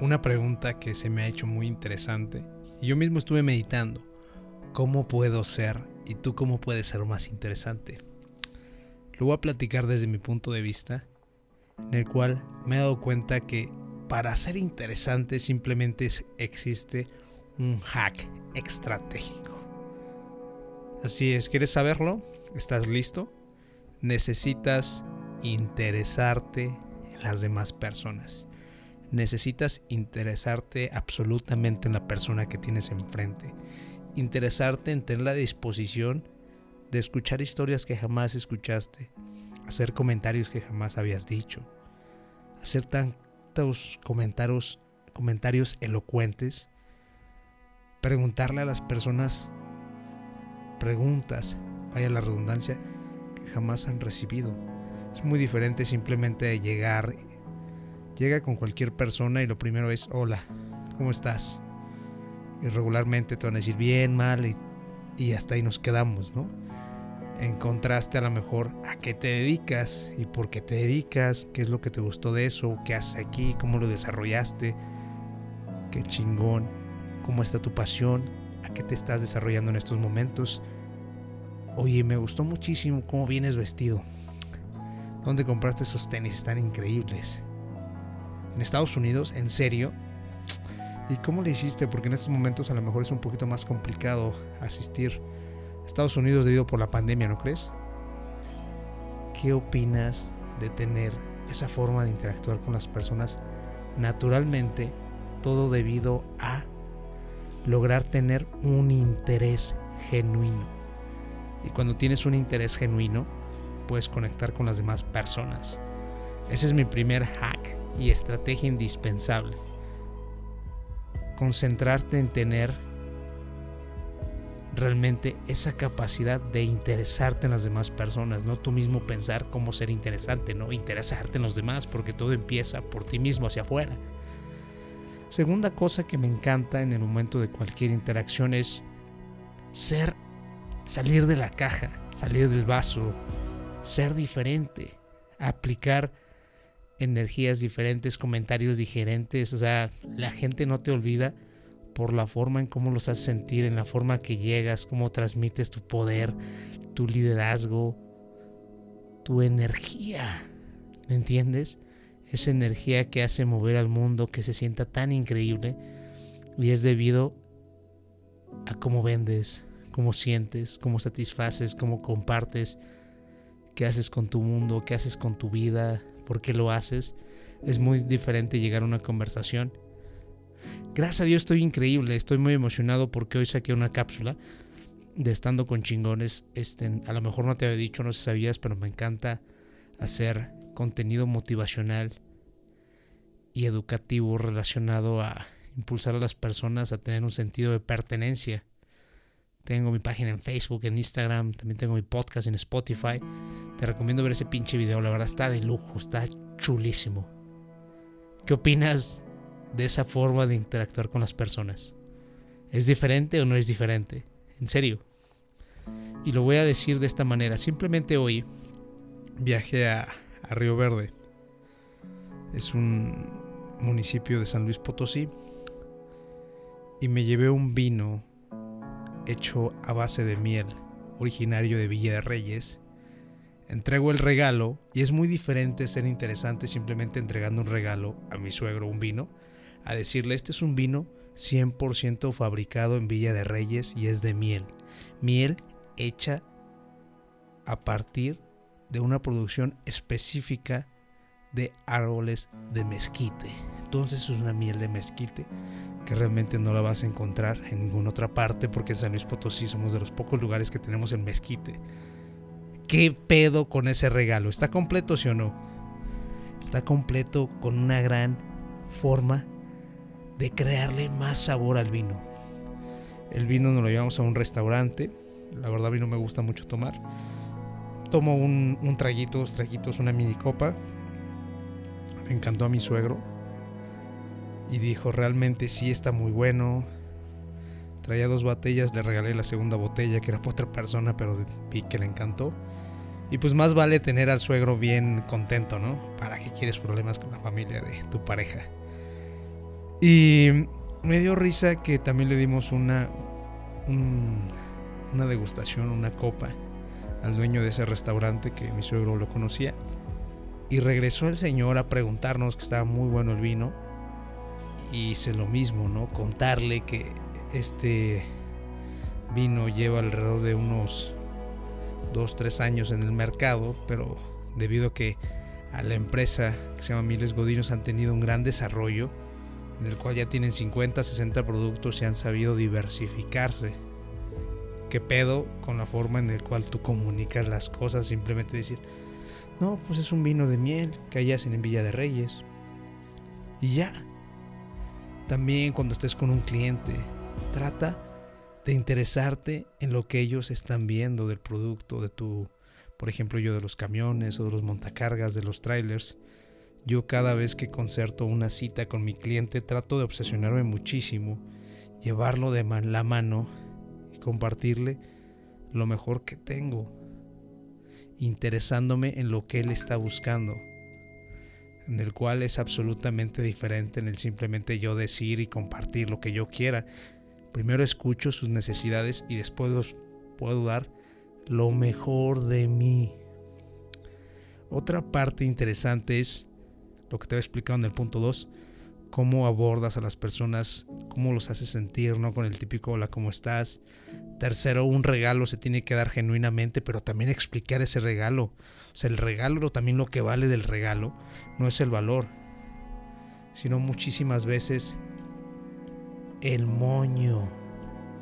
una pregunta que se me ha hecho muy interesante. Y yo mismo estuve meditando. ¿Cómo puedo ser y tú cómo puedes ser más interesante? Lo voy a platicar desde mi punto de vista, en el cual me he dado cuenta que para ser interesante simplemente existe un hack estratégico. Así es, ¿quieres saberlo? ¿Estás listo? Necesitas interesarte en las demás personas. Necesitas interesarte absolutamente en la persona que tienes enfrente. Interesarte en tener la disposición de escuchar historias que jamás escuchaste, hacer comentarios que jamás habías dicho, hacer tantos comentarios, comentarios elocuentes, preguntarle a las personas preguntas, vaya la redundancia, que jamás han recibido. Es muy diferente simplemente llegar, llega con cualquier persona y lo primero es, hola, ¿cómo estás? Y regularmente te van a decir bien, mal y, y hasta ahí nos quedamos, ¿no? En contraste a lo mejor a qué te dedicas y por qué te dedicas, qué es lo que te gustó de eso, qué haces aquí, cómo lo desarrollaste, qué chingón, cómo está tu pasión, a qué te estás desarrollando en estos momentos. Oye, me gustó muchísimo cómo vienes vestido. ¿Dónde compraste esos tenis? Están increíbles. En Estados Unidos, en serio. ¿Y cómo le hiciste? Porque en estos momentos a lo mejor es un poquito más complicado asistir a Estados Unidos debido por la pandemia, ¿no crees? ¿Qué opinas de tener esa forma de interactuar con las personas naturalmente? Todo debido a lograr tener un interés genuino. Y cuando tienes un interés genuino, puedes conectar con las demás personas. Ese es mi primer hack y estrategia indispensable. Concentrarte en tener realmente esa capacidad de interesarte en las demás personas, no tú mismo pensar cómo ser interesante, no interesarte en los demás, porque todo empieza por ti mismo hacia afuera. Segunda cosa que me encanta en el momento de cualquier interacción es ser, salir de la caja, salir del vaso, ser diferente, aplicar energías diferentes, comentarios diferentes, o sea, la gente no te olvida por la forma en cómo los haces sentir, en la forma que llegas, cómo transmites tu poder, tu liderazgo, tu energía, ¿me entiendes? esa energía que hace mover al mundo, que se sienta tan increíble, y es debido a cómo vendes, cómo sientes, cómo satisfaces, cómo compartes, qué haces con tu mundo, qué haces con tu vida, por qué lo haces. Es muy diferente llegar a una conversación. Gracias a Dios estoy increíble, estoy muy emocionado porque hoy saqué una cápsula de estando con chingones. Este, a lo mejor no te había dicho, no sabías, pero me encanta hacer contenido motivacional y educativo relacionado a impulsar a las personas a tener un sentido de pertenencia. Tengo mi página en Facebook, en Instagram, también tengo mi podcast en Spotify. Te recomiendo ver ese pinche video, la verdad está de lujo, está chulísimo. ¿Qué opinas de esa forma de interactuar con las personas? ¿Es diferente o no es diferente? En serio. Y lo voy a decir de esta manera. Simplemente hoy viajé a, a Río Verde. Es un municipio de San Luis Potosí y me llevé un vino hecho a base de miel, originario de Villa de Reyes. Entrego el regalo y es muy diferente ser interesante simplemente entregando un regalo a mi suegro, un vino, a decirle este es un vino 100% fabricado en Villa de Reyes y es de miel. Miel hecha a partir de una producción específica de árboles de mezquite. Entonces es una miel de mezquite que realmente no la vas a encontrar en ninguna otra parte porque en San Luis Potosí somos de los pocos lugares que tenemos el mezquite. ¿Qué pedo con ese regalo? ¿Está completo sí o no? Está completo con una gran forma de crearle más sabor al vino. El vino nos lo llevamos a un restaurante. La verdad a mí no me gusta mucho tomar. Tomo un, un traguito, dos traguitos, una mini copa encantó a mi suegro y dijo, realmente sí está muy bueno. Traía dos botellas, le regalé la segunda botella que era para otra persona, pero vi que le encantó. Y pues más vale tener al suegro bien contento, ¿no? ¿Para que quieres problemas con la familia de tu pareja? Y me dio risa que también le dimos una, una degustación, una copa al dueño de ese restaurante que mi suegro lo conocía. Y regresó el señor a preguntarnos que estaba muy bueno el vino. Hice lo mismo, ¿no? Contarle que este vino lleva alrededor de unos 2, 3 años en el mercado, pero debido a que a la empresa que se llama Miles Godinos han tenido un gran desarrollo, en el cual ya tienen 50, 60 productos y han sabido diversificarse. ¿Qué pedo con la forma en la cual tú comunicas las cosas? Simplemente decir, no, pues es un vino de miel que hay en Villa de Reyes. Y ya. También cuando estés con un cliente, trata de interesarte en lo que ellos están viendo del producto, de tu, por ejemplo, yo de los camiones o de los montacargas, de los trailers. Yo cada vez que concerto una cita con mi cliente trato de obsesionarme muchísimo, llevarlo de la mano y compartirle lo mejor que tengo, interesándome en lo que él está buscando, en el cual es absolutamente diferente en el simplemente yo decir y compartir lo que yo quiera. Primero escucho sus necesidades y después puedo dar lo mejor de mí. Otra parte interesante es lo que te he explicado en el punto 2, cómo abordas a las personas, cómo los haces sentir, ¿no? Con el típico hola, ¿cómo estás? Tercero, un regalo se tiene que dar genuinamente, pero también explicar ese regalo. O sea, el regalo, también lo que vale del regalo, no es el valor, sino muchísimas veces el moño,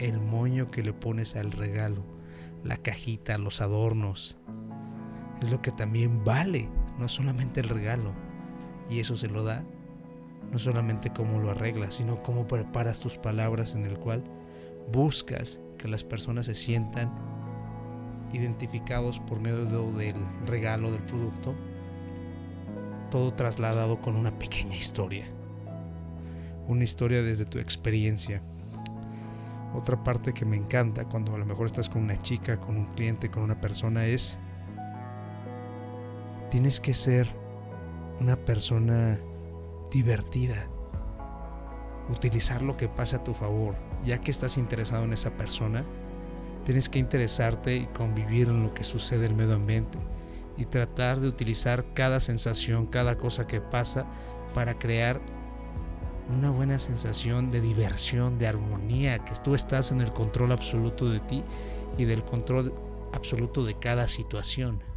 el moño que le pones al regalo, la cajita, los adornos, es lo que también vale, no solamente el regalo. Y eso se lo da no solamente cómo lo arreglas, sino cómo preparas tus palabras en el cual buscas que las personas se sientan identificados por medio del regalo del producto, todo trasladado con una pequeña historia. Una historia desde tu experiencia. Otra parte que me encanta cuando a lo mejor estás con una chica, con un cliente, con una persona es, tienes que ser una persona divertida. Utilizar lo que pasa a tu favor. Ya que estás interesado en esa persona, tienes que interesarte y convivir en lo que sucede en el medio ambiente y tratar de utilizar cada sensación, cada cosa que pasa para crear una buena sensación de diversión, de armonía, que tú estás en el control absoluto de ti y del control absoluto de cada situación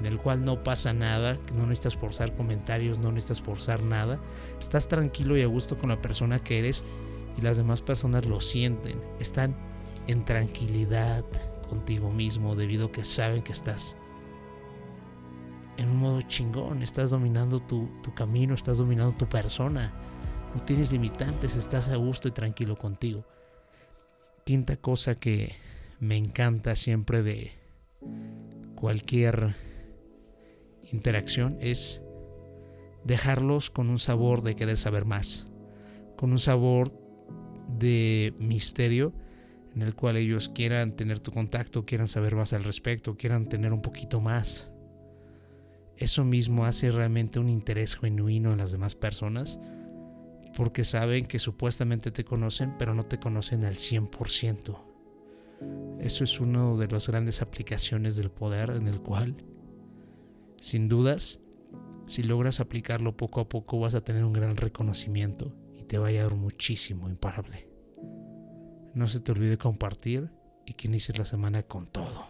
en el cual no pasa nada, no necesitas forzar comentarios, no necesitas forzar nada. Estás tranquilo y a gusto con la persona que eres y las demás personas lo sienten. Están en tranquilidad contigo mismo debido a que saben que estás en un modo chingón, estás dominando tu, tu camino, estás dominando tu persona. No tienes limitantes, estás a gusto y tranquilo contigo. Quinta cosa que me encanta siempre de cualquier interacción es dejarlos con un sabor de querer saber más, con un sabor de misterio en el cual ellos quieran tener tu contacto, quieran saber más al respecto, quieran tener un poquito más. Eso mismo hace realmente un interés genuino en las demás personas porque saben que supuestamente te conocen, pero no te conocen al 100%. Eso es una de las grandes aplicaciones del poder en el cual sin dudas, si logras aplicarlo poco a poco vas a tener un gran reconocimiento y te va a dar muchísimo, imparable. No se te olvide compartir y que inicies la semana con todo.